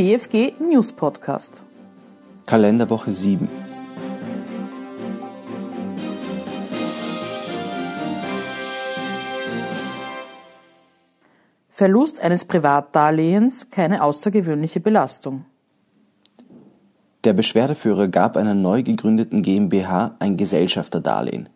BFG News Podcast. Kalenderwoche 7. Verlust eines Privatdarlehens keine außergewöhnliche Belastung. Der Beschwerdeführer gab einer neu gegründeten GmbH ein Gesellschafterdarlehen.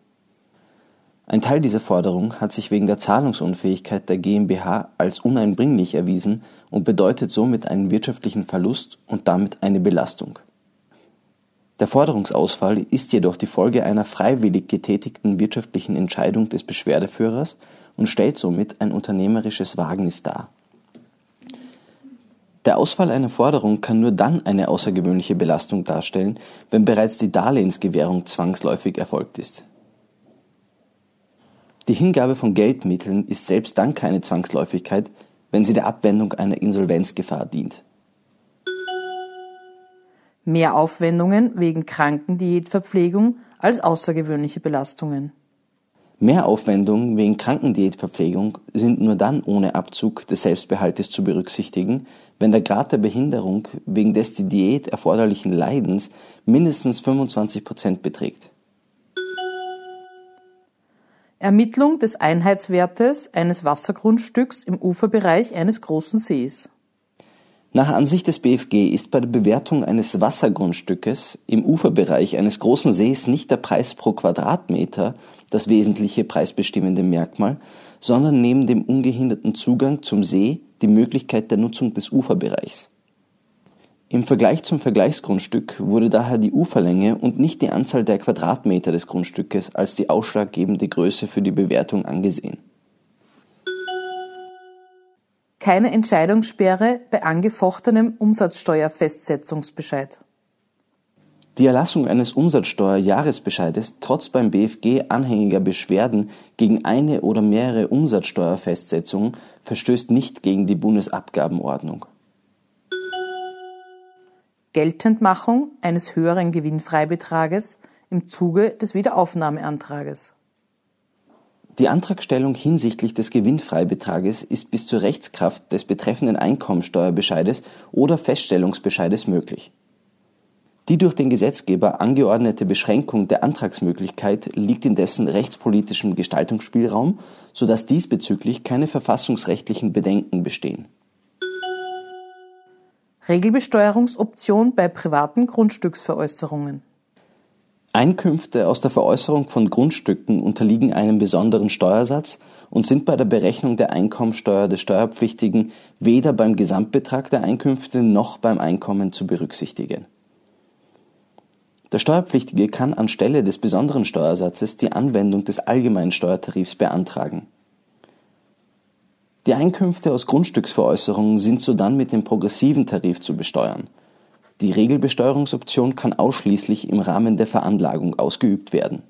Ein Teil dieser Forderung hat sich wegen der Zahlungsunfähigkeit der GmbH als uneinbringlich erwiesen und bedeutet somit einen wirtschaftlichen Verlust und damit eine Belastung. Der Forderungsausfall ist jedoch die Folge einer freiwillig getätigten wirtschaftlichen Entscheidung des Beschwerdeführers und stellt somit ein unternehmerisches Wagnis dar. Der Ausfall einer Forderung kann nur dann eine außergewöhnliche Belastung darstellen, wenn bereits die Darlehensgewährung zwangsläufig erfolgt ist. Die Hingabe von Geldmitteln ist selbst dann keine Zwangsläufigkeit, wenn sie der Abwendung einer Insolvenzgefahr dient. Mehr Aufwendungen wegen Krankendiätverpflegung als außergewöhnliche Belastungen. Mehraufwendungen wegen Krankendiätverpflegung sind nur dann ohne Abzug des Selbstbehaltes zu berücksichtigen, wenn der Grad der Behinderung wegen des die Diät erforderlichen Leidens mindestens 25 Prozent beträgt. Ermittlung des Einheitswertes eines Wassergrundstücks im Uferbereich eines großen Sees. Nach Ansicht des BFG ist bei der Bewertung eines Wassergrundstückes im Uferbereich eines großen Sees nicht der Preis pro Quadratmeter das wesentliche preisbestimmende Merkmal, sondern neben dem ungehinderten Zugang zum See die Möglichkeit der Nutzung des Uferbereichs. Im Vergleich zum Vergleichsgrundstück wurde daher die Uferlänge und nicht die Anzahl der Quadratmeter des Grundstückes als die ausschlaggebende Größe für die Bewertung angesehen keine Entscheidungssperre bei angefochtenem Umsatzsteuerfestsetzungsbescheid. Die Erlassung eines Umsatzsteuerjahresbescheides trotz beim BFG anhängiger Beschwerden gegen eine oder mehrere Umsatzsteuerfestsetzungen verstößt nicht gegen die Bundesabgabenordnung. Geltendmachung eines höheren Gewinnfreibetrages im Zuge des Wiederaufnahmeantrages. Die Antragstellung hinsichtlich des Gewinnfreibetrages ist bis zur Rechtskraft des betreffenden Einkommensteuerbescheides oder Feststellungsbescheides möglich. Die durch den Gesetzgeber angeordnete Beschränkung der Antragsmöglichkeit liegt indessen rechtspolitischem Gestaltungsspielraum, so dass diesbezüglich keine verfassungsrechtlichen Bedenken bestehen. Regelbesteuerungsoption bei privaten Grundstücksveräußerungen Einkünfte aus der Veräußerung von Grundstücken unterliegen einem besonderen Steuersatz und sind bei der Berechnung der Einkommensteuer des Steuerpflichtigen weder beim Gesamtbetrag der Einkünfte noch beim Einkommen zu berücksichtigen. Der Steuerpflichtige kann anstelle des besonderen Steuersatzes die Anwendung des allgemeinen Steuertarifs beantragen. Die Einkünfte aus Grundstücksveräußerungen sind sodann mit dem progressiven Tarif zu besteuern. Die Regelbesteuerungsoption kann ausschließlich im Rahmen der Veranlagung ausgeübt werden